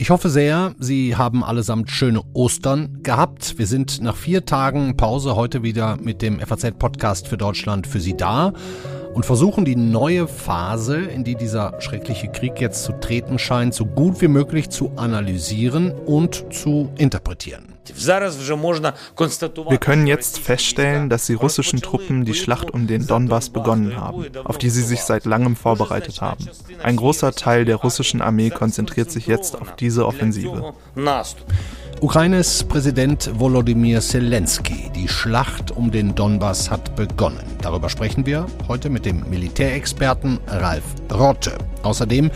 Ich hoffe sehr, Sie haben allesamt schöne Ostern gehabt. Wir sind nach vier Tagen Pause heute wieder mit dem FAZ-Podcast für Deutschland für Sie da und versuchen die neue Phase, in die dieser schreckliche Krieg jetzt zu treten scheint, so gut wie möglich zu analysieren und zu interpretieren. Wir können jetzt feststellen, dass die russischen Truppen die Schlacht um den Donbass begonnen haben, auf die sie sich seit langem vorbereitet haben. Ein großer Teil der russischen Armee konzentriert sich jetzt auf diese Offensive. Ukraines Präsident Volodymyr Zelensky. Die Schlacht um den Donbass hat begonnen. Darüber sprechen wir heute mit dem Militärexperten Ralf Rotte. Außerdem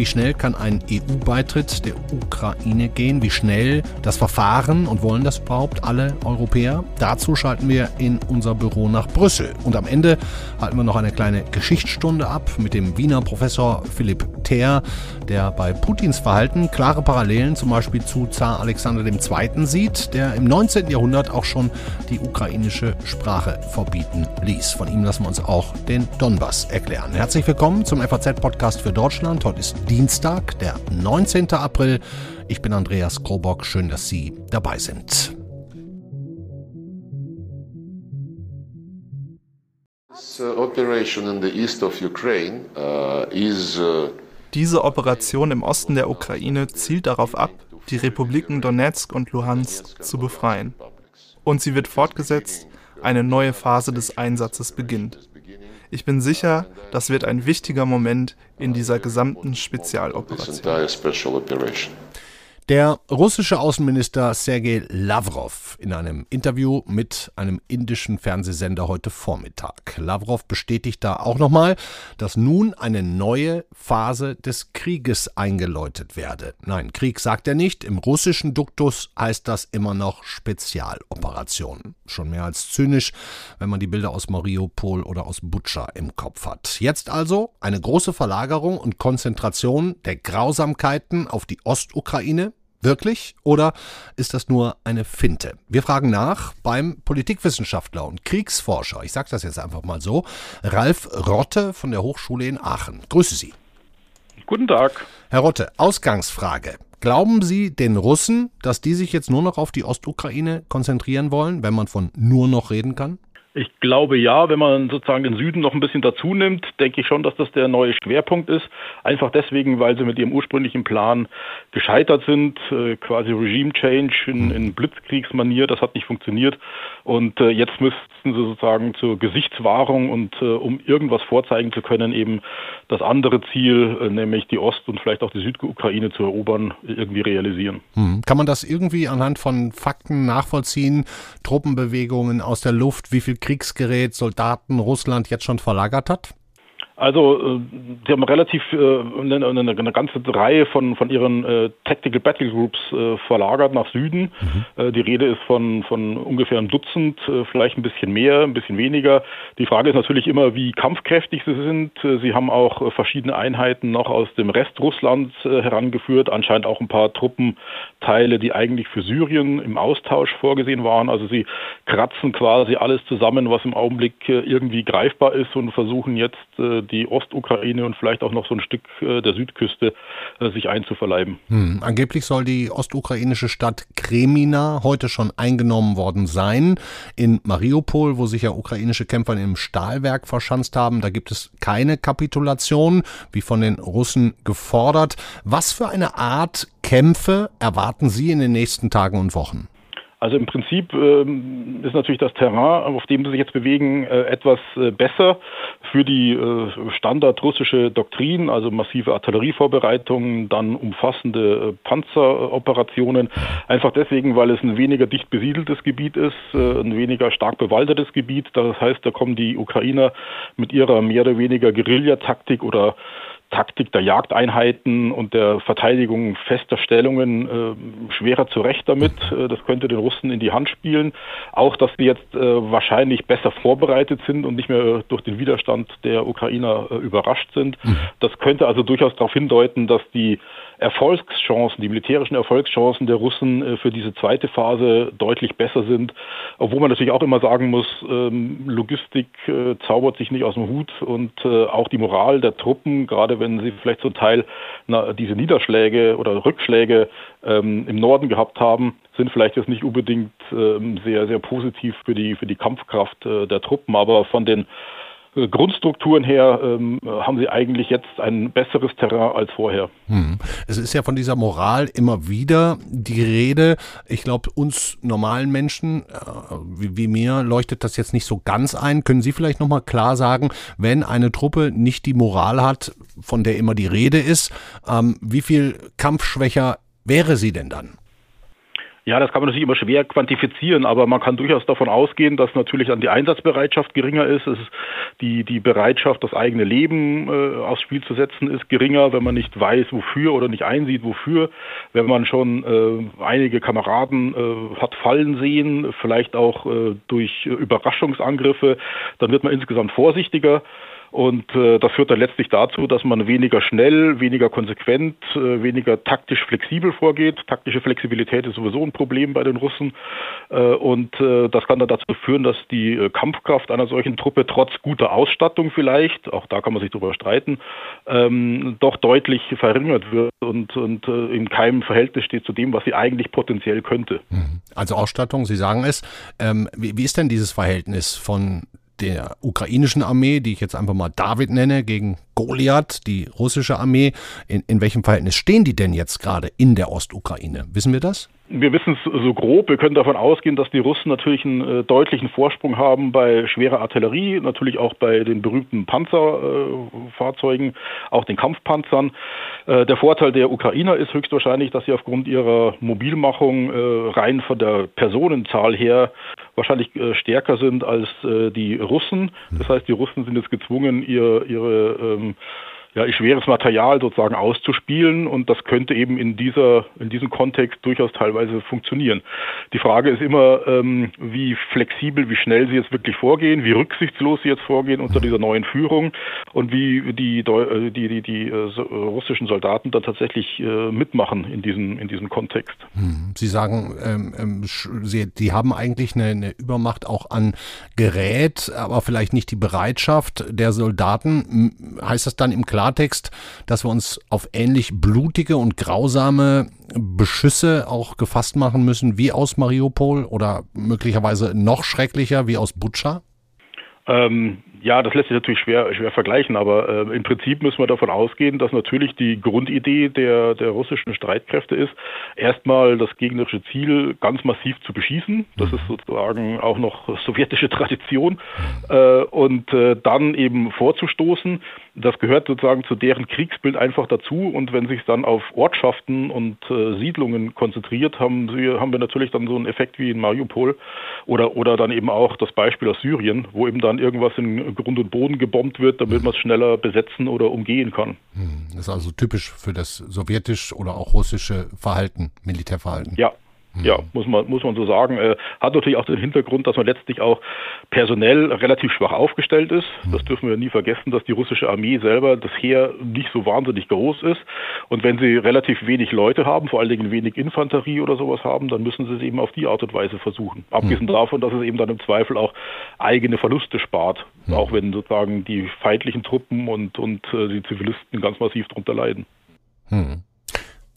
wie schnell kann ein EU-Beitritt der Ukraine gehen? Wie schnell das Verfahren und wollen das überhaupt alle Europäer? Dazu schalten wir in unser Büro nach Brüssel. Und am Ende halten wir noch eine kleine Geschichtsstunde ab mit dem Wiener Professor Philipp Thaer, der bei Putins Verhalten klare Parallelen zum Beispiel zu Zar Alexander II. sieht, der im 19. Jahrhundert auch schon die ukrainische Sprache verbieten ließ. Von ihm lassen wir uns auch den Donbass erklären. Herzlich willkommen zum FAZ-Podcast für Deutschland. Heute ist Dienstag, der 19. April. Ich bin Andreas Krobock. Schön, dass Sie dabei sind. Uh, uh, Diese Operation im Osten der Ukraine zielt darauf ab, die Republiken Donetsk und Luhansk zu befreien. Und sie wird fortgesetzt, eine neue Phase des Einsatzes beginnt. Ich bin sicher, das wird ein wichtiger Moment in dieser gesamten Spezialoperation. Der russische Außenminister Sergei Lavrov in einem Interview mit einem indischen Fernsehsender heute Vormittag. Lavrov bestätigt da auch nochmal, dass nun eine neue Phase des Krieges eingeläutet werde. Nein, Krieg sagt er nicht. Im russischen Duktus heißt das immer noch Spezialoperation. Schon mehr als zynisch, wenn man die Bilder aus Mariupol oder aus Butscha im Kopf hat. Jetzt also eine große Verlagerung und Konzentration der Grausamkeiten auf die Ostukraine, Wirklich? Oder ist das nur eine Finte? Wir fragen nach beim Politikwissenschaftler und Kriegsforscher, ich sage das jetzt einfach mal so, Ralf Rotte von der Hochschule in Aachen. Grüße Sie. Guten Tag. Herr Rotte, Ausgangsfrage. Glauben Sie den Russen, dass die sich jetzt nur noch auf die Ostukraine konzentrieren wollen, wenn man von nur noch reden kann? Ich glaube ja, wenn man sozusagen den Süden noch ein bisschen dazu nimmt, denke ich schon, dass das der neue Schwerpunkt ist. Einfach deswegen, weil sie mit ihrem ursprünglichen Plan gescheitert sind, äh, quasi Regime Change in, in Blitzkriegsmanier, das hat nicht funktioniert. Und äh, jetzt müssten sie sozusagen zur Gesichtswahrung und äh, um irgendwas vorzeigen zu können, eben das andere Ziel, äh, nämlich die Ost- und vielleicht auch die Südukraine zu erobern, irgendwie realisieren. Hm. Kann man das irgendwie anhand von Fakten nachvollziehen? Truppenbewegungen aus der Luft, wie viel Kriegsgerät, Soldaten Russland jetzt schon verlagert hat? Also, äh, sie haben relativ äh, eine, eine, ganze Reihe von, von ihren äh, Tactical Battle Groups äh, verlagert nach Süden. Mhm. Äh, die Rede ist von, von ungefähr einem Dutzend, äh, vielleicht ein bisschen mehr, ein bisschen weniger. Die Frage ist natürlich immer, wie kampfkräftig sie sind. sie haben auch verschiedene Einheiten noch aus dem Rest Russlands herangeführt, anscheinend auch ein paar Truppenteile, die eigentlich für Syrien im Austausch vorgesehen waren. Also sie kratzen quasi alles zusammen, was im Augenblick irgendwie greifbar ist und versuchen jetzt die Ostukraine und vielleicht auch noch so ein Stück äh, der Südküste äh, sich einzuverleiben. Hm. Angeblich soll die ostukrainische Stadt Kremina heute schon eingenommen worden sein. In Mariupol, wo sich ja ukrainische Kämpfer im Stahlwerk verschanzt haben, da gibt es keine Kapitulation, wie von den Russen gefordert. Was für eine Art Kämpfe erwarten Sie in den nächsten Tagen und Wochen? Also im Prinzip ähm, ist natürlich das Terrain, auf dem sie sich jetzt bewegen, äh, etwas äh, besser für die äh, standard russische Doktrin, also massive Artillerievorbereitungen, dann umfassende äh, Panzeroperationen. Einfach deswegen, weil es ein weniger dicht besiedeltes Gebiet ist, äh, ein weniger stark bewaldetes Gebiet. Das heißt, da kommen die Ukrainer mit ihrer mehr oder weniger Guerillataktik oder Taktik der Jagdeinheiten und der Verteidigung fester Stellungen äh, schwerer zurecht damit. Äh, das könnte den Russen in die Hand spielen. Auch, dass sie jetzt äh, wahrscheinlich besser vorbereitet sind und nicht mehr durch den Widerstand der Ukrainer äh, überrascht sind. Mhm. Das könnte also durchaus darauf hindeuten, dass die Erfolgschancen, die militärischen Erfolgschancen der Russen äh, für diese zweite Phase deutlich besser sind. Obwohl man natürlich auch immer sagen muss, ähm, Logistik äh, zaubert sich nicht aus dem Hut und äh, auch die Moral der Truppen, gerade wenn sie vielleicht zum Teil diese Niederschläge oder Rückschläge ähm, im Norden gehabt haben, sind vielleicht jetzt nicht unbedingt ähm, sehr, sehr positiv für die, für die Kampfkraft der Truppen. Aber von den Grundstrukturen her ähm, haben sie eigentlich jetzt ein besseres Terrain als vorher. Hm. Es ist ja von dieser Moral immer wieder die Rede. Ich glaube, uns normalen Menschen äh, wie, wie, mir leuchtet das jetzt nicht so ganz ein. Können Sie vielleicht nochmal klar sagen, wenn eine Truppe nicht die Moral hat, von der immer die Rede ist, ähm, wie viel kampfschwächer wäre sie denn dann? Ja, das kann man natürlich immer schwer quantifizieren, aber man kann durchaus davon ausgehen, dass natürlich dann die Einsatzbereitschaft geringer ist. Ist die, die Bereitschaft, das eigene Leben äh, aufs Spiel zu setzen, ist geringer, wenn man nicht weiß, wofür oder nicht einsieht, wofür. Wenn man schon äh, einige Kameraden äh, hat fallen sehen, vielleicht auch äh, durch Überraschungsangriffe, dann wird man insgesamt vorsichtiger. Und äh, das führt dann letztlich dazu, dass man weniger schnell, weniger konsequent, äh, weniger taktisch flexibel vorgeht. Taktische Flexibilität ist sowieso ein Problem bei den Russen. Äh, und äh, das kann dann dazu führen, dass die äh, Kampfkraft einer solchen Truppe trotz guter Ausstattung vielleicht, auch da kann man sich darüber streiten, ähm, doch deutlich verringert wird und, und äh, in keinem Verhältnis steht zu dem, was sie eigentlich potenziell könnte. Mhm. Also Ausstattung, Sie sagen es. Ähm, wie, wie ist denn dieses Verhältnis von der ukrainischen Armee, die ich jetzt einfach mal David nenne, gegen Goliath, die russische Armee. In, in welchem Verhältnis stehen die denn jetzt gerade in der Ostukraine? Wissen wir das? Wir wissen es so grob. Wir können davon ausgehen, dass die Russen natürlich einen äh, deutlichen Vorsprung haben bei schwerer Artillerie, natürlich auch bei den berühmten Panzerfahrzeugen, äh, auch den Kampfpanzern. Äh, der Vorteil der Ukrainer ist höchstwahrscheinlich, dass sie aufgrund ihrer Mobilmachung äh, rein von der Personenzahl her wahrscheinlich äh, stärker sind als äh, die Russen. Das heißt, die Russen sind jetzt gezwungen, ihr, ihre ähm, some ja, schweres Material sozusagen auszuspielen und das könnte eben in dieser in diesem Kontext durchaus teilweise funktionieren. Die Frage ist immer, ähm, wie flexibel, wie schnell sie jetzt wirklich vorgehen, wie rücksichtslos sie jetzt vorgehen unter dieser neuen Führung und wie die die die, die, die äh, russischen Soldaten dann tatsächlich äh, mitmachen in diesem in diesem Kontext. Hm. Sie sagen, ähm, ähm, sie, die haben eigentlich eine, eine Übermacht auch an Gerät, aber vielleicht nicht die Bereitschaft der Soldaten. Heißt das dann im Klar Klartext, dass wir uns auf ähnlich blutige und grausame Beschüsse auch gefasst machen müssen wie aus Mariupol oder möglicherweise noch schrecklicher wie aus Butscha? Ähm, ja, das lässt sich natürlich schwer, schwer vergleichen, aber äh, im Prinzip müssen wir davon ausgehen, dass natürlich die Grundidee der, der russischen Streitkräfte ist, erstmal das gegnerische Ziel ganz massiv zu beschießen. Das ist sozusagen auch noch sowjetische Tradition. Äh, und äh, dann eben vorzustoßen. Das gehört sozusagen zu deren Kriegsbild einfach dazu. Und wenn sich dann auf Ortschaften und äh, Siedlungen konzentriert, haben, sie, haben wir natürlich dann so einen Effekt wie in Mariupol oder, oder dann eben auch das Beispiel aus Syrien, wo eben dann irgendwas in Grund und Boden gebombt wird, damit man es schneller besetzen oder umgehen kann. Hm, das ist also typisch für das sowjetische oder auch russische Verhalten, Militärverhalten. Ja, ja, mhm. muss man, muss man so sagen. Äh, hat natürlich auch den Hintergrund, dass man letztlich auch personell relativ schwach aufgestellt ist. Mhm. Das dürfen wir nie vergessen, dass die russische Armee selber, das Heer nicht so wahnsinnig groß ist. Und wenn sie relativ wenig Leute haben, vor allen Dingen wenig Infanterie oder sowas haben, dann müssen sie es eben auf die Art und Weise versuchen. Abgesehen mhm. davon, dass es eben dann im Zweifel auch eigene Verluste spart. Mhm. Auch wenn sozusagen die feindlichen Truppen und, und äh, die Zivilisten ganz massiv darunter leiden. Mhm.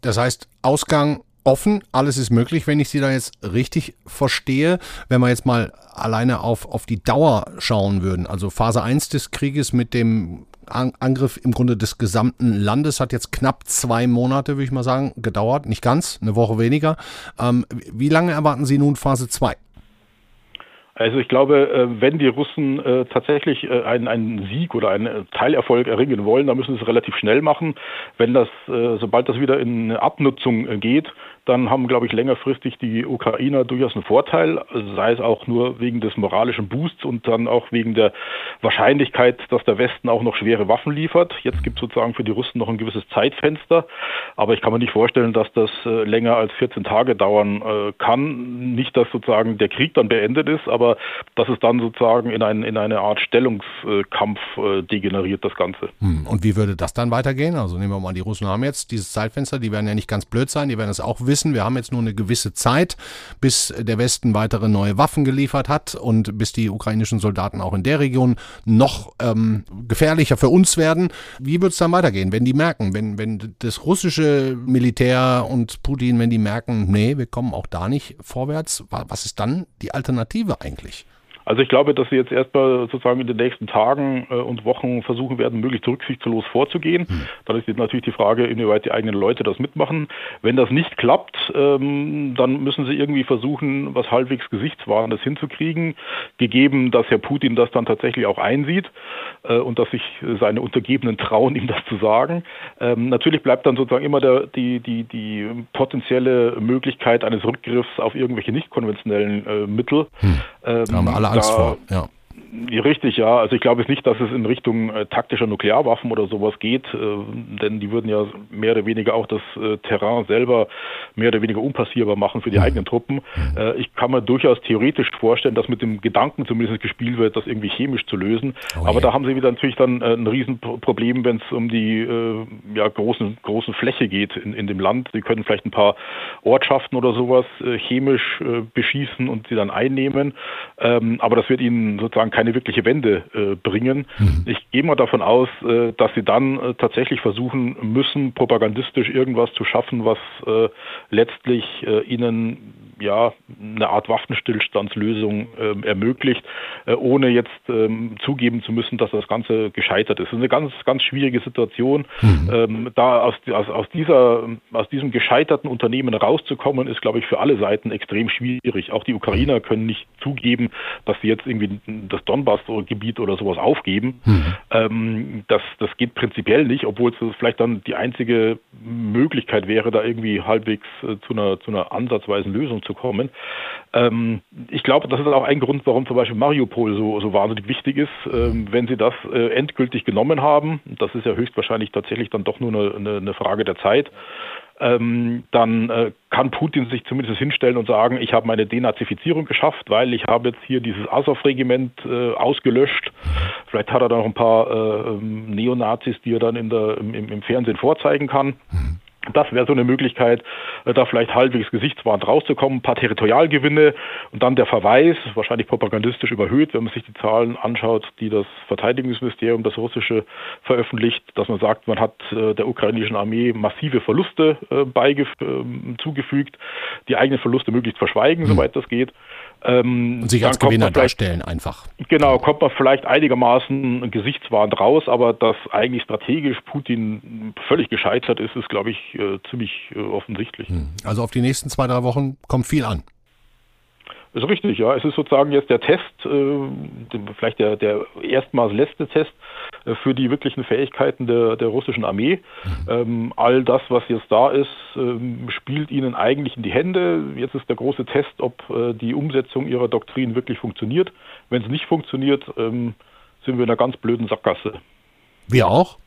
Das heißt, Ausgang offen, alles ist möglich, wenn ich Sie da jetzt richtig verstehe. Wenn wir jetzt mal alleine auf, auf die Dauer schauen würden, also Phase 1 des Krieges mit dem Angriff im Grunde des gesamten Landes hat jetzt knapp zwei Monate, würde ich mal sagen, gedauert. Nicht ganz, eine Woche weniger. Ähm, wie lange erwarten Sie nun Phase 2? Also ich glaube, äh, wenn die Russen äh, tatsächlich äh, einen, einen Sieg oder einen Teilerfolg erringen wollen, dann müssen sie es relativ schnell machen. Wenn das, sobald das wieder in Abnutzung geht, dann haben, glaube ich, längerfristig die Ukrainer durchaus einen Vorteil, sei es auch nur wegen des moralischen Boosts und dann auch wegen der Wahrscheinlichkeit, dass der Westen auch noch schwere Waffen liefert. Jetzt gibt es sozusagen für die Russen noch ein gewisses Zeitfenster, aber ich kann mir nicht vorstellen, dass das äh, länger als 14 Tage dauern äh, kann. Nicht, dass sozusagen der Krieg dann beendet ist, aber dass es dann sozusagen in, ein, in eine Art Stellungskampf äh, degeneriert, das Ganze. Hm. Und wie würde das dann weitergehen? Also nehmen wir mal, die Russen haben jetzt dieses Zeitfenster, die werden ja nicht ganz blöd sein, die werden es auch wissen. Wir haben jetzt nur eine gewisse Zeit, bis der Westen weitere neue Waffen geliefert hat und bis die ukrainischen Soldaten auch in der Region noch ähm, gefährlicher für uns werden. Wie wird es dann weitergehen, wenn die merken, wenn, wenn das russische Militär und Putin, wenn die merken, nee, wir kommen auch da nicht vorwärts, was ist dann die Alternative eigentlich? Also ich glaube, dass sie jetzt erstmal sozusagen in den nächsten Tagen äh, und Wochen versuchen werden, möglichst rücksichtslos vorzugehen. Mhm. Dann ist jetzt natürlich die Frage, inwieweit die eigenen Leute das mitmachen. Wenn das nicht klappt, ähm, dann müssen sie irgendwie versuchen, was halbwegs Gesichtswahrendes hinzukriegen, gegeben, dass Herr Putin das dann tatsächlich auch einsieht äh, und dass sich seine Untergebenen trauen, ihm das zu sagen. Ähm, natürlich bleibt dann sozusagen immer der, die, die, die potenzielle Möglichkeit eines Rückgriffs auf irgendwelche nicht konventionellen äh, Mittel. Hm. Ähm, da haben wir alle Angst da, vor. Ja. Richtig, ja. Also ich glaube jetzt nicht, dass es in Richtung äh, taktischer Nuklearwaffen oder sowas geht, äh, denn die würden ja mehr oder weniger auch das äh, Terrain selber mehr oder weniger unpassierbar machen für die mhm. eigenen Truppen. Mhm. Äh, ich kann mir durchaus theoretisch vorstellen, dass mit dem Gedanken zumindest gespielt wird, das irgendwie chemisch zu lösen. Oh, Aber ja. da haben sie wieder natürlich dann äh, ein Riesenproblem, wenn es um die äh, ja, großen, großen Fläche geht in, in dem Land. Sie können vielleicht ein paar Ortschaften oder sowas chemisch beschießen und sie dann einnehmen. Ähm, aber das wird ihnen sozusagen kein keine wirkliche Wende äh, bringen. Mhm. Ich gehe mal davon aus, äh, dass sie dann äh, tatsächlich versuchen müssen, propagandistisch irgendwas zu schaffen, was äh, letztlich äh, ihnen ja eine Art Waffenstillstandslösung ähm, ermöglicht, äh, ohne jetzt ähm, zugeben zu müssen, dass das Ganze gescheitert ist. Das ist eine ganz, ganz schwierige Situation. Mhm. Ähm, da aus, aus, aus, dieser, aus diesem gescheiterten Unternehmen rauszukommen, ist, glaube ich, für alle Seiten extrem schwierig. Auch die Ukrainer können nicht zugeben, dass sie jetzt irgendwie das Donbass-Gebiet oder sowas aufgeben. Mhm. Ähm, das, das geht prinzipiell nicht, obwohl es vielleicht dann die einzige Möglichkeit wäre, da irgendwie halbwegs äh, zu, einer, zu einer ansatzweisen Lösung zu kommen. Ähm, ich glaube, das ist auch ein Grund, warum zum Beispiel Mariupol so, so wahnsinnig wichtig ist. Ähm, wenn sie das äh, endgültig genommen haben, das ist ja höchstwahrscheinlich tatsächlich dann doch nur eine, eine, eine Frage der Zeit, ähm, dann äh, kann Putin sich zumindest hinstellen und sagen, ich habe meine Denazifizierung geschafft, weil ich habe jetzt hier dieses Azov-Regiment äh, ausgelöscht. Vielleicht hat er da noch ein paar äh, ähm, Neonazis, die er dann der, im, im Fernsehen vorzeigen kann. Mhm. Das wäre so eine Möglichkeit, äh, da vielleicht halbwegs gesichtswahrend rauszukommen, ein paar Territorialgewinne und dann der Verweis, wahrscheinlich propagandistisch überhöht, wenn man sich die Zahlen anschaut, die das Verteidigungsministerium, das russische, veröffentlicht, dass man sagt, man hat äh, der ukrainischen Armee massive Verluste äh, ähm, zugefügt, die eigenen Verluste möglichst verschweigen, mhm. soweit das geht. Ähm, und sich als Gewinner darstellen einfach. Genau, kommt man vielleicht einigermaßen gesichtswahrend raus, aber dass eigentlich strategisch Putin völlig gescheitert ist, ist, glaube ich, äh, ziemlich äh, offensichtlich. Hm. Also auf die nächsten zwei, drei Wochen kommt viel an. Ist richtig, ja. Es ist sozusagen jetzt der Test, äh, vielleicht der, der erstmals letzte Test äh, für die wirklichen Fähigkeiten der, der russischen Armee. Mhm. All das, was jetzt da ist, ähm, spielt ihnen eigentlich in die Hände. Jetzt ist der große Test, ob äh, die Umsetzung ihrer Doktrin wirklich funktioniert. Wenn es nicht funktioniert, ähm, sind wir in einer ganz blöden Sackgasse. Wir auch?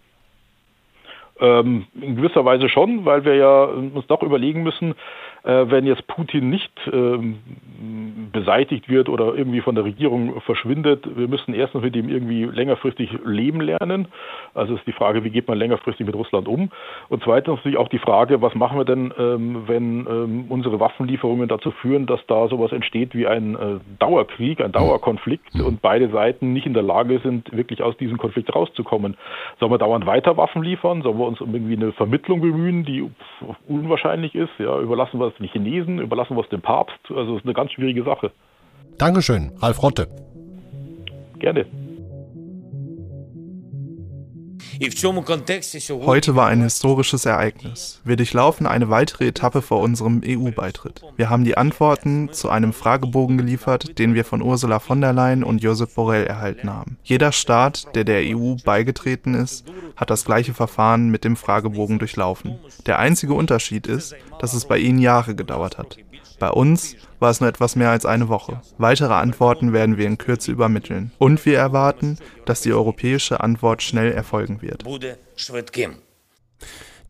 Ähm, in gewisser Weise schon, weil wir ja uns doch überlegen müssen, wenn jetzt Putin nicht ähm, beseitigt wird oder irgendwie von der Regierung verschwindet, wir müssen erstens mit ihm irgendwie längerfristig leben lernen. Also ist die Frage, wie geht man längerfristig mit Russland um? Und zweitens natürlich auch die Frage, was machen wir denn, ähm, wenn ähm, unsere Waffenlieferungen dazu führen, dass da sowas entsteht wie ein äh, Dauerkrieg, ein Dauerkonflikt mhm. und beide Seiten nicht in der Lage sind, wirklich aus diesem Konflikt rauszukommen. Sollen wir dauernd weiter Waffen liefern? Sollen wir uns um irgendwie eine Vermittlung bemühen, die unwahrscheinlich ist? Ja, überlassen wir es den Chinesen, überlassen wir es dem Papst? Also es ist eine ganz schwierige Sache. Dankeschön, Ralf Rotte. Gerne. Heute war ein historisches Ereignis. Wir durchlaufen eine weitere Etappe vor unserem EU-Beitritt. Wir haben die Antworten zu einem Fragebogen geliefert, den wir von Ursula von der Leyen und Josep Borrell erhalten haben. Jeder Staat, der der EU beigetreten ist, hat das gleiche Verfahren mit dem Fragebogen durchlaufen. Der einzige Unterschied ist, dass es bei ihnen Jahre gedauert hat. Bei uns war es nur etwas mehr als eine Woche. Weitere Antworten werden wir in Kürze übermitteln. Und wir erwarten, dass die europäische Antwort schnell erfolgen wird.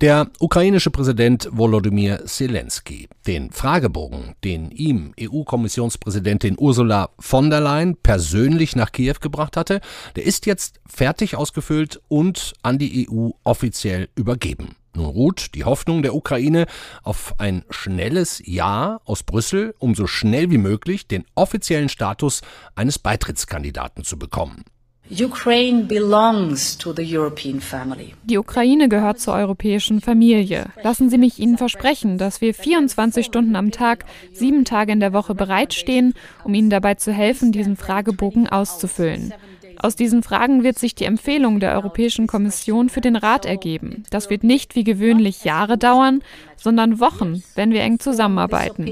Der ukrainische Präsident Volodymyr Zelensky. Den Fragebogen, den ihm EU-Kommissionspräsidentin Ursula von der Leyen persönlich nach Kiew gebracht hatte, der ist jetzt fertig ausgefüllt und an die EU offiziell übergeben. Nun ruht die Hoffnung der Ukraine auf ein schnelles Ja aus Brüssel, um so schnell wie möglich den offiziellen Status eines Beitrittskandidaten zu bekommen. Die Ukraine gehört zur europäischen Familie. Lassen Sie mich Ihnen versprechen, dass wir 24 Stunden am Tag, sieben Tage in der Woche bereitstehen, um Ihnen dabei zu helfen, diesen Fragebogen auszufüllen. Aus diesen Fragen wird sich die Empfehlung der Europäischen Kommission für den Rat ergeben. Das wird nicht wie gewöhnlich Jahre dauern, sondern Wochen, wenn wir eng zusammenarbeiten.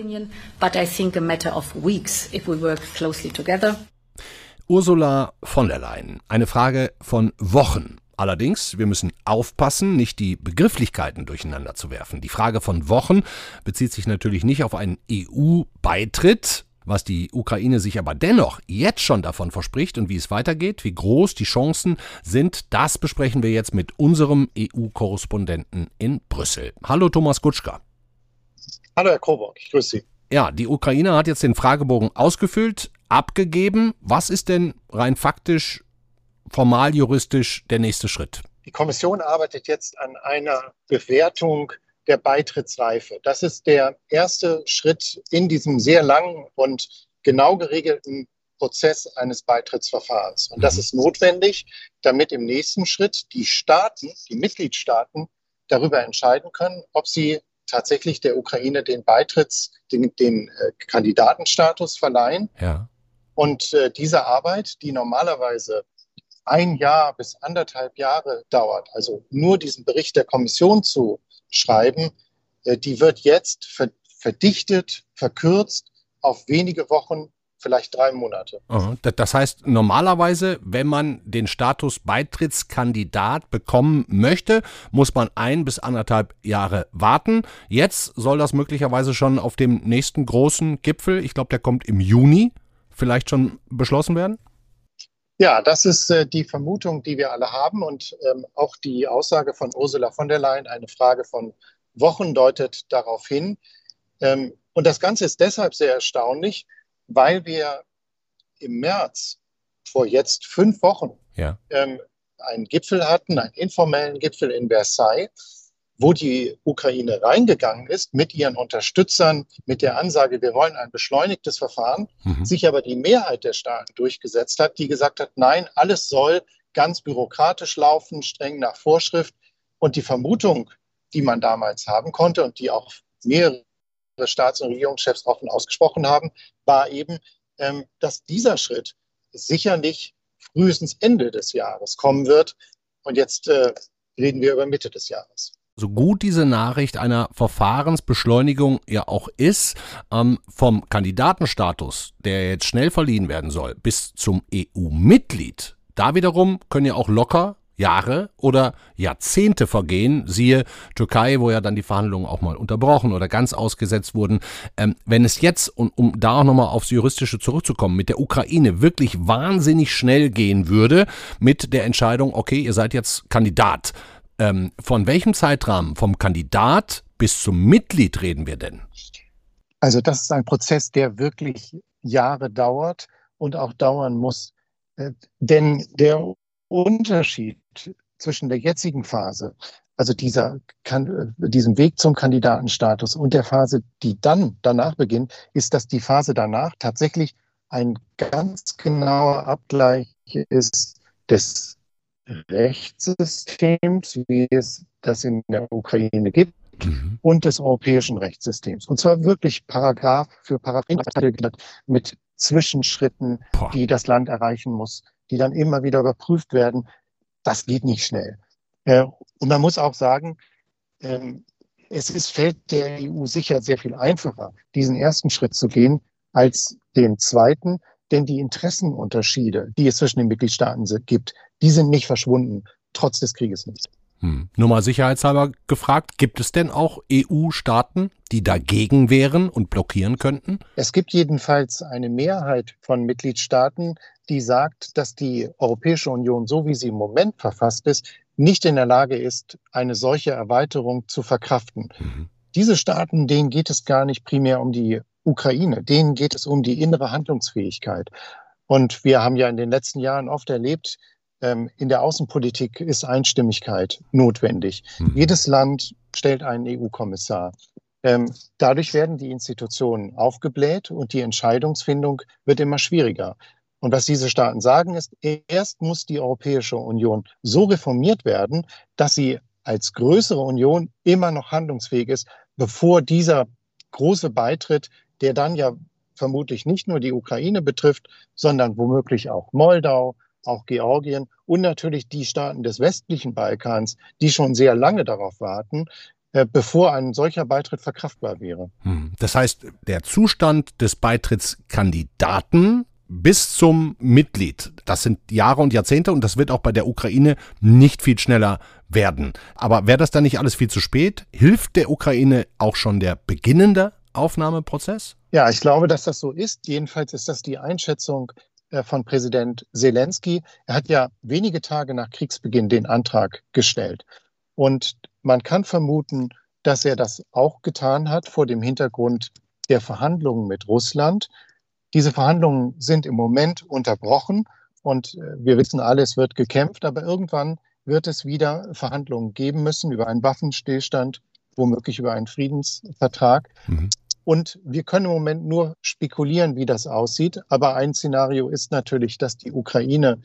Ursula von der Leyen. Eine Frage von Wochen. Allerdings, wir müssen aufpassen, nicht die Begrifflichkeiten durcheinander zu werfen. Die Frage von Wochen bezieht sich natürlich nicht auf einen EU-Beitritt, was die Ukraine sich aber dennoch jetzt schon davon verspricht und wie es weitergeht, wie groß die Chancen sind, das besprechen wir jetzt mit unserem EU-Korrespondenten in Brüssel. Hallo Thomas Gutschka. Hallo Herr Krobock, ich grüße Sie. Ja, die Ukraine hat jetzt den Fragebogen ausgefüllt, abgegeben. Was ist denn rein faktisch, formal juristisch der nächste Schritt? Die Kommission arbeitet jetzt an einer Bewertung der Beitrittsreife. Das ist der erste Schritt in diesem sehr langen und genau geregelten Prozess eines Beitrittsverfahrens. Und das mhm. ist notwendig, damit im nächsten Schritt die Staaten, die Mitgliedstaaten darüber entscheiden können, ob sie tatsächlich der Ukraine den Beitritts, den, den äh, Kandidatenstatus verleihen. Ja. Und äh, diese Arbeit, die normalerweise ein Jahr bis anderthalb Jahre dauert, also nur diesen Bericht der Kommission zu schreiben, äh, die wird jetzt verdichtet, verkürzt auf wenige Wochen, vielleicht drei Monate. Das heißt, normalerweise, wenn man den Status Beitrittskandidat bekommen möchte, muss man ein bis anderthalb Jahre warten. Jetzt soll das möglicherweise schon auf dem nächsten großen Gipfel, ich glaube, der kommt im Juni, vielleicht schon beschlossen werden? Ja, das ist äh, die Vermutung, die wir alle haben und ähm, auch die Aussage von Ursula von der Leyen, eine Frage von Wochen deutet darauf hin. Ähm, und das Ganze ist deshalb sehr erstaunlich, weil wir im März vor jetzt fünf Wochen ja. ähm, einen Gipfel hatten, einen informellen Gipfel in Versailles, wo die Ukraine reingegangen ist mit ihren Unterstützern, mit der Ansage, wir wollen ein beschleunigtes Verfahren, mhm. sich aber die Mehrheit der Staaten durchgesetzt hat, die gesagt hat, nein, alles soll ganz bürokratisch laufen, streng nach Vorschrift. Und die Vermutung, die man damals haben konnte und die auch mehrere Staats- und Regierungschefs offen ausgesprochen haben, war eben, ähm, dass dieser Schritt sicherlich frühestens Ende des Jahres kommen wird. Und jetzt äh, reden wir über Mitte des Jahres. So gut diese Nachricht einer Verfahrensbeschleunigung ja auch ist, ähm, vom Kandidatenstatus, der jetzt schnell verliehen werden soll, bis zum EU-Mitglied, da wiederum können ja auch locker Jahre oder Jahrzehnte vergehen, siehe Türkei, wo ja dann die Verhandlungen auch mal unterbrochen oder ganz ausgesetzt wurden. Ähm, wenn es jetzt, und um da auch nochmal aufs Juristische zurückzukommen, mit der Ukraine wirklich wahnsinnig schnell gehen würde, mit der Entscheidung, okay, ihr seid jetzt Kandidat, ähm, von welchem Zeitrahmen, vom Kandidat bis zum Mitglied reden wir denn? Also das ist ein Prozess, der wirklich Jahre dauert und auch dauern muss. Äh, denn der Unterschied zwischen der jetzigen Phase, also dieser, kann, diesem Weg zum Kandidatenstatus und der Phase, die dann danach beginnt, ist, dass die Phase danach tatsächlich ein ganz genauer Abgleich ist des Rechtssystems, wie es das in der Ukraine gibt, mhm. und des europäischen Rechtssystems. Und zwar wirklich Paragraph für Paragraph mit Zwischenschritten, Boah. die das Land erreichen muss, die dann immer wieder überprüft werden. Das geht nicht schnell. Äh, und man muss auch sagen, ähm, es ist, fällt der EU sicher sehr viel einfacher, diesen ersten Schritt zu gehen, als den zweiten. Denn die Interessenunterschiede, die es zwischen den Mitgliedstaaten gibt, die sind nicht verschwunden, trotz des Krieges nicht. Hm. Nur mal sicherheitshalber gefragt, gibt es denn auch EU-Staaten, die dagegen wären und blockieren könnten? Es gibt jedenfalls eine Mehrheit von Mitgliedstaaten, die sagt, dass die Europäische Union, so wie sie im Moment verfasst ist, nicht in der Lage ist, eine solche Erweiterung zu verkraften. Mhm. Diese Staaten, denen geht es gar nicht primär um die Ukraine, denen geht es um die innere Handlungsfähigkeit. Und wir haben ja in den letzten Jahren oft erlebt, ähm, in der Außenpolitik ist Einstimmigkeit notwendig. Mhm. Jedes Land stellt einen EU-Kommissar. Ähm, dadurch werden die Institutionen aufgebläht und die Entscheidungsfindung wird immer schwieriger. Und was diese Staaten sagen, ist, erst muss die Europäische Union so reformiert werden, dass sie als größere Union immer noch handlungsfähig ist, bevor dieser große Beitritt, der dann ja vermutlich nicht nur die Ukraine betrifft, sondern womöglich auch Moldau, auch Georgien und natürlich die Staaten des westlichen Balkans, die schon sehr lange darauf warten, äh, bevor ein solcher Beitritt verkraftbar wäre. Hm. Das heißt, der Zustand des Beitrittskandidaten bis zum Mitglied, das sind Jahre und Jahrzehnte und das wird auch bei der Ukraine nicht viel schneller werden. Aber wäre das dann nicht alles viel zu spät? Hilft der Ukraine auch schon der beginnende Aufnahmeprozess? Ja, ich glaube, dass das so ist. Jedenfalls ist das die Einschätzung äh, von Präsident Zelensky. Er hat ja wenige Tage nach Kriegsbeginn den Antrag gestellt. Und man kann vermuten, dass er das auch getan hat vor dem Hintergrund der Verhandlungen mit Russland. Diese Verhandlungen sind im Moment unterbrochen und äh, wir wissen alle, es wird gekämpft, aber irgendwann wird es wieder Verhandlungen geben müssen über einen Waffenstillstand, womöglich über einen Friedensvertrag. Mhm. Und wir können im Moment nur spekulieren, wie das aussieht. Aber ein Szenario ist natürlich, dass die Ukraine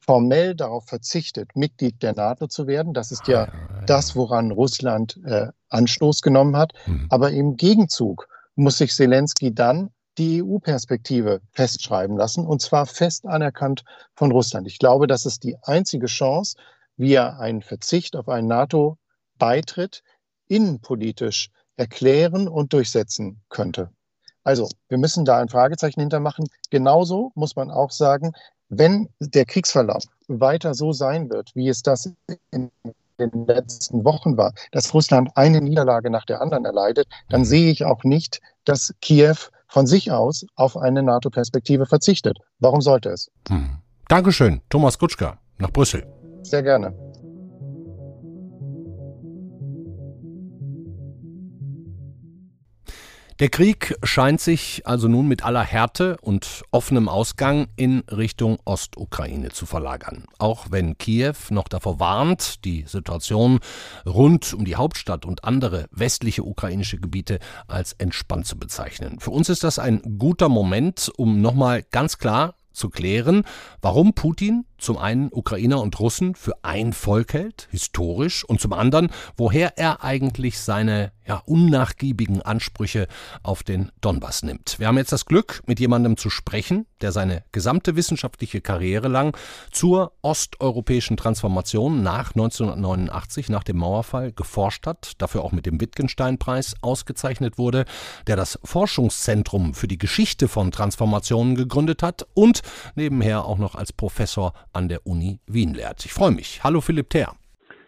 formell darauf verzichtet, Mitglied der NATO zu werden. Das ist ja, das, woran Russland äh, Anstoß genommen hat. Mhm. Aber im Gegenzug muss sich Zelensky dann die EU-Perspektive festschreiben lassen, und zwar fest anerkannt von Russland. Ich glaube, das ist die einzige Chance, wie er einen Verzicht auf einen NATO-Beitritt innenpolitisch erklären und durchsetzen könnte. Also, wir müssen da ein Fragezeichen hintermachen. Genauso muss man auch sagen, wenn der Kriegsverlauf weiter so sein wird, wie es das in den letzten Wochen war, dass Russland eine Niederlage nach der anderen erleidet, dann mhm. sehe ich auch nicht, dass Kiew von sich aus auf eine NATO-Perspektive verzichtet. Warum sollte es? Hm. Dankeschön, Thomas Kutschka nach Brüssel. Sehr gerne. Der Krieg scheint sich also nun mit aller Härte und offenem Ausgang in Richtung Ostukraine zu verlagern. Auch wenn Kiew noch davor warnt, die Situation rund um die Hauptstadt und andere westliche ukrainische Gebiete als entspannt zu bezeichnen. Für uns ist das ein guter Moment, um nochmal ganz klar zu klären, warum Putin zum einen Ukrainer und Russen für ein Volk hält, historisch, und zum anderen, woher er eigentlich seine ja, unnachgiebigen Ansprüche auf den Donbass nimmt. Wir haben jetzt das Glück, mit jemandem zu sprechen, der seine gesamte wissenschaftliche Karriere lang zur osteuropäischen Transformation nach 1989, nach dem Mauerfall, geforscht hat, dafür auch mit dem Wittgenstein-Preis ausgezeichnet wurde, der das Forschungszentrum für die Geschichte von Transformationen gegründet hat und nebenher auch noch als Professor an der Uni Wien lehrt. Ich freue mich. Hallo Philipp Ter.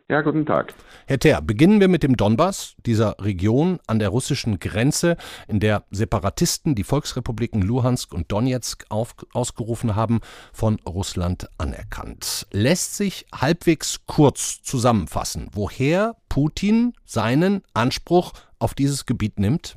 Ja, guten Tag. Herr Ter, beginnen wir mit dem Donbass, dieser Region an der russischen Grenze, in der Separatisten die Volksrepubliken Luhansk und Donetsk auf, ausgerufen haben, von Russland anerkannt. Lässt sich halbwegs kurz zusammenfassen, woher Putin seinen Anspruch auf dieses Gebiet nimmt?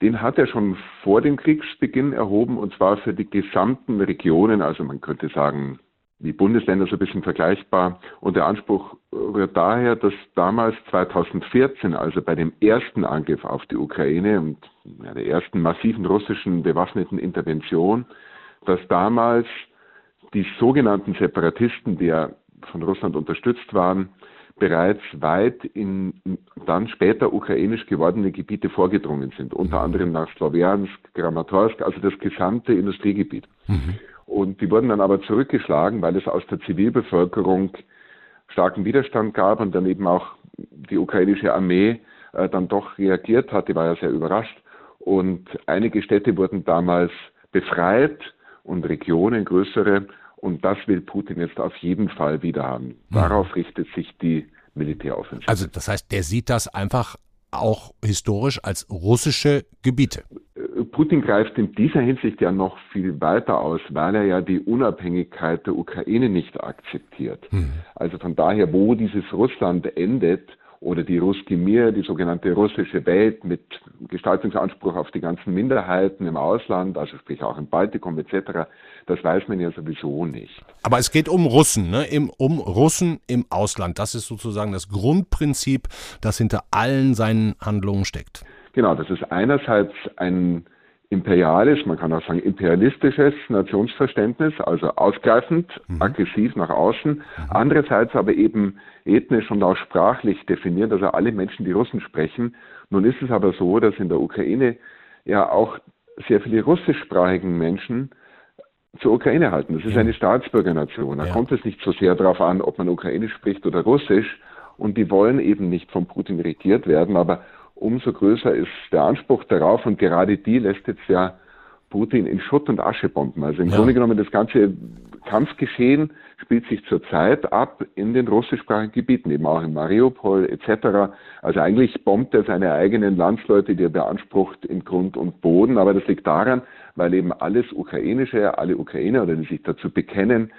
Den hat er schon vor dem Kriegsbeginn erhoben, und zwar für die gesamten Regionen, also man könnte sagen wie Bundesländer so ein bisschen vergleichbar. Und der Anspruch rührt daher, dass damals 2014, also bei dem ersten Angriff auf die Ukraine und ja, der ersten massiven russischen bewaffneten Intervention, dass damals die sogenannten Separatisten, die ja von Russland unterstützt waren, bereits weit in dann später ukrainisch gewordene Gebiete vorgedrungen sind, unter anderem nach Slowiansk, Kramatorsk, also das gesamte Industriegebiet. Mhm. Und die wurden dann aber zurückgeschlagen, weil es aus der Zivilbevölkerung starken Widerstand gab und dann eben auch die ukrainische Armee äh, dann doch reagiert hat. Die war ja sehr überrascht. Und einige Städte wurden damals befreit und Regionen größere. Und das will Putin jetzt auf jeden Fall wieder haben. Hm. Darauf richtet sich die Militäroffensive. Also das heißt, der sieht das einfach auch historisch als russische Gebiete. Putin greift in dieser Hinsicht ja noch viel weiter aus, weil er ja die Unabhängigkeit der Ukraine nicht akzeptiert. Hm. Also von daher, wo dieses Russland endet, oder die Ruski Mir, die sogenannte russische Welt mit Gestaltungsanspruch auf die ganzen Minderheiten im Ausland, also sprich auch im Baltikum etc., das weiß man ja sowieso nicht. Aber es geht um Russen, ne? Im, um Russen im Ausland. Das ist sozusagen das Grundprinzip, das hinter allen seinen Handlungen steckt. Genau, das ist einerseits ein imperiales, man kann auch sagen imperialistisches Nationsverständnis, also ausgreifend, mhm. aggressiv nach außen, mhm. andererseits aber eben ethnisch und auch sprachlich definiert, also alle Menschen, die Russen sprechen. Nun ist es aber so, dass in der Ukraine ja auch sehr viele russischsprachigen Menschen zur Ukraine halten. Das ist eine Staatsbürgernation. Da ja. kommt es nicht so sehr darauf an, ob man Ukrainisch spricht oder Russisch. Und die wollen eben nicht von Putin regiert werden. Aber umso größer ist der Anspruch darauf und gerade die lässt jetzt ja Putin in Schutt und Asche bomben. Also im ja. Grunde genommen das ganze Kampfgeschehen spielt sich zurzeit ab in den russischsprachigen Gebieten, eben auch in Mariupol etc. Also eigentlich bombt er seine eigenen Landsleute, die er beansprucht, in Grund und Boden. Aber das liegt daran, weil eben alles Ukrainische, alle Ukrainer oder die sich dazu bekennen,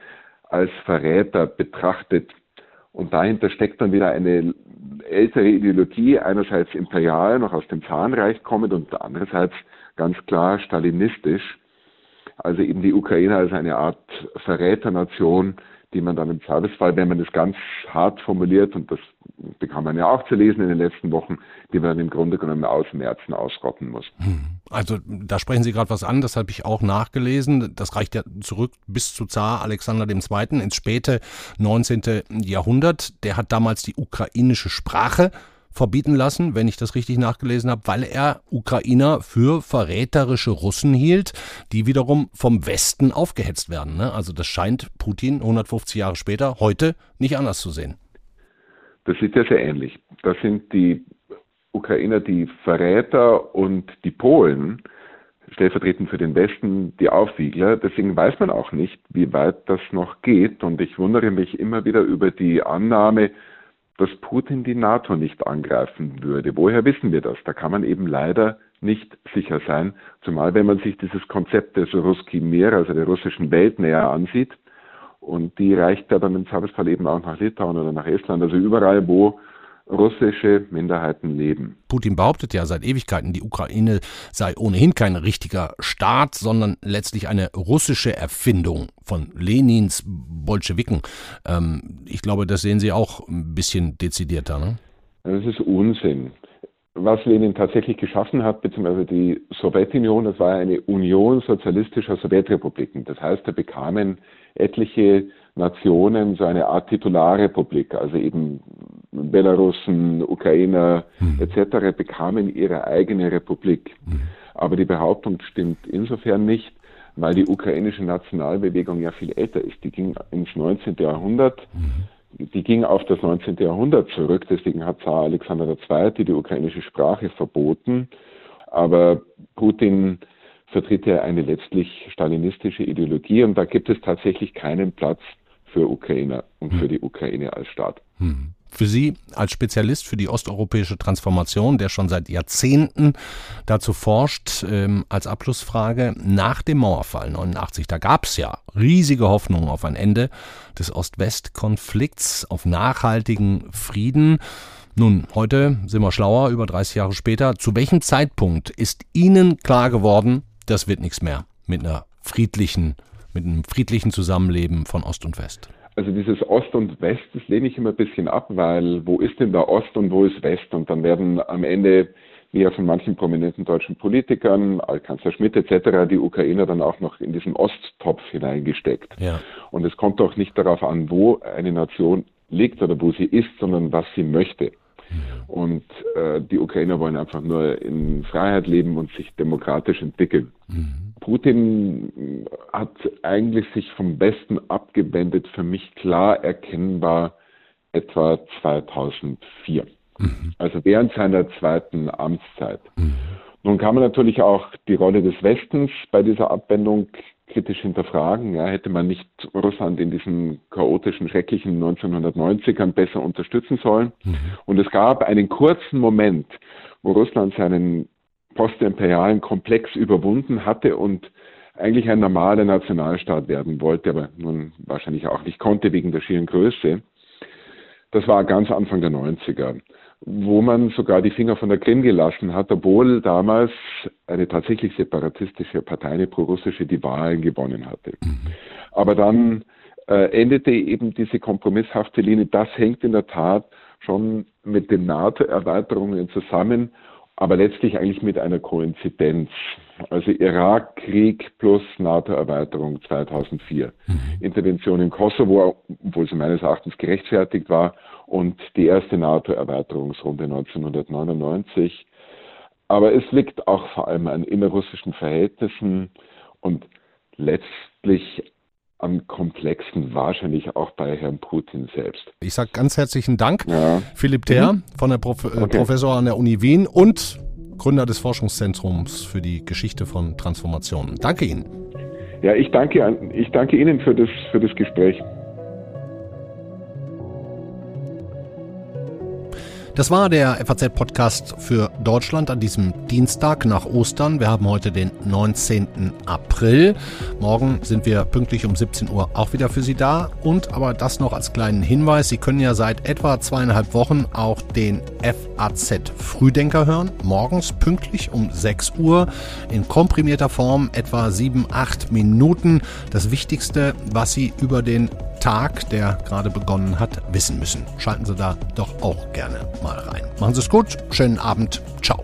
als Verräter betrachtet. Und dahinter steckt dann wieder eine ältere Ideologie, einerseits imperial, noch aus dem Zahnreich kommend und andererseits ganz klar stalinistisch. Also eben die Ukraine als eine Art Verräternation, die man dann im Zweifelsfall, wenn man das ganz hart formuliert, und das bekam man ja auch zu lesen in den letzten Wochen, die man im Grunde genommen ausmerzen, ausrotten muss. Hm. Also da sprechen Sie gerade was an, das habe ich auch nachgelesen. Das reicht ja zurück bis zu Zar Alexander II. ins späte 19. Jahrhundert. Der hat damals die ukrainische Sprache verbieten lassen, wenn ich das richtig nachgelesen habe, weil er Ukrainer für verräterische Russen hielt, die wiederum vom Westen aufgehetzt werden. Ne? Also das scheint Putin 150 Jahre später heute nicht anders zu sehen. Das ist ja sehr ähnlich. Das sind die Ukrainer die Verräter und die Polen, stellvertretend für den Westen, die Aufwiegler. Deswegen weiß man auch nicht, wie weit das noch geht. Und ich wundere mich immer wieder über die Annahme, dass Putin die NATO nicht angreifen würde. Woher wissen wir das? Da kann man eben leider nicht sicher sein, zumal wenn man sich dieses Konzept des Ruski Mir, also der russischen Welt näher ansieht. Und die reicht ja dann im Zweifelsfall eben auch nach Litauen oder nach Estland, also überall, wo russische Minderheiten leben. Putin behauptet ja seit Ewigkeiten, die Ukraine sei ohnehin kein richtiger Staat, sondern letztlich eine russische Erfindung von Lenins Bolschewiken. Ähm, ich glaube, das sehen Sie auch ein bisschen dezidierter. Ne? Das ist Unsinn. Was Lenin tatsächlich geschaffen hat, beziehungsweise die Sowjetunion, das war eine Union sozialistischer Sowjetrepubliken. Das heißt, da bekamen etliche Nationen so eine Art Titularrepublik, also eben Belarussen, Ukrainer mhm. etc. bekamen ihre eigene Republik. Mhm. Aber die Behauptung stimmt insofern nicht, weil die ukrainische Nationalbewegung ja viel älter ist. Die ging ins 19. Jahrhundert. Mhm. Die ging auf das 19. Jahrhundert zurück. Deswegen hat Zar Alexander II. die ukrainische Sprache verboten. Aber Putin vertritt ja eine letztlich stalinistische Ideologie und da gibt es tatsächlich keinen Platz für Ukrainer und für hm. die Ukraine als Staat. Hm. Für Sie als Spezialist für die osteuropäische Transformation, der schon seit Jahrzehnten dazu forscht, ähm, als Abschlussfrage, nach dem Mauerfall 89, da gab es ja riesige Hoffnungen auf ein Ende des Ost-West-Konflikts, auf nachhaltigen Frieden. Nun, heute sind wir schlauer, über 30 Jahre später. Zu welchem Zeitpunkt ist Ihnen klar geworden, das wird nichts mehr mit einer friedlichen mit einem friedlichen Zusammenleben von Ost und West? Also dieses Ost und West, das lehne ich immer ein bisschen ab, weil wo ist denn da Ost und wo ist West? Und dann werden am Ende, wie ja von manchen prominenten deutschen Politikern, Kanzler Schmidt etc., die Ukrainer dann auch noch in diesen Osttopf hineingesteckt. Ja. Und es kommt doch nicht darauf an, wo eine Nation liegt oder wo sie ist, sondern was sie möchte. Und äh, die Ukrainer wollen einfach nur in Freiheit leben und sich demokratisch entwickeln. Mhm. Putin hat eigentlich sich vom Westen abgewendet, für mich klar erkennbar etwa 2004. Mhm. Also während seiner zweiten Amtszeit. Mhm. Nun kann man natürlich auch die Rolle des Westens bei dieser Abwendung kritisch hinterfragen. Ja, hätte man nicht Russland in diesen chaotischen, schrecklichen 1990ern besser unterstützen sollen? Mhm. Und es gab einen kurzen Moment, wo Russland seinen postimperialen Komplex überwunden hatte und eigentlich ein normaler Nationalstaat werden wollte, aber nun wahrscheinlich auch nicht konnte wegen der schieren Größe. Das war ganz Anfang der 90er wo man sogar die Finger von der Krim gelassen hat, obwohl damals eine tatsächlich separatistische Partei, eine prorussische, die Wahlen gewonnen hatte. Mhm. Aber dann äh, endete eben diese kompromisshafte Linie. Das hängt in der Tat schon mit den NATO-Erweiterungen zusammen, aber letztlich eigentlich mit einer Koinzidenz. Also Irakkrieg plus NATO-Erweiterung 2004. Mhm. Intervention in Kosovo, obwohl sie meines Erachtens gerechtfertigt war, und die erste NATO-Erweiterungsrunde 1999. Aber es liegt auch vor allem an innerrussischen Verhältnissen und letztlich am komplexen wahrscheinlich auch bei Herrn Putin selbst. Ich sage ganz herzlichen Dank, ja. Philipp Ter, mhm. von der Prof äh, okay. Professor an der Uni Wien und Gründer des Forschungszentrums für die Geschichte von Transformationen. Danke Ihnen. Ja, ich danke, ich danke Ihnen für das, für das Gespräch. Das war der FAZ-Podcast für Deutschland an diesem Dienstag nach Ostern. Wir haben heute den 19. April. Morgen sind wir pünktlich um 17 Uhr auch wieder für Sie da. Und aber das noch als kleinen Hinweis. Sie können ja seit etwa zweieinhalb Wochen auch den FAZ Frühdenker hören. Morgens pünktlich um 6 Uhr in komprimierter Form etwa 7, 8 Minuten. Das Wichtigste, was Sie über den Tag, der gerade begonnen hat, wissen müssen. Schalten Sie da doch auch gerne mal rein. Machen Sie es gut, schönen Abend, ciao.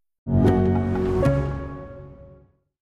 you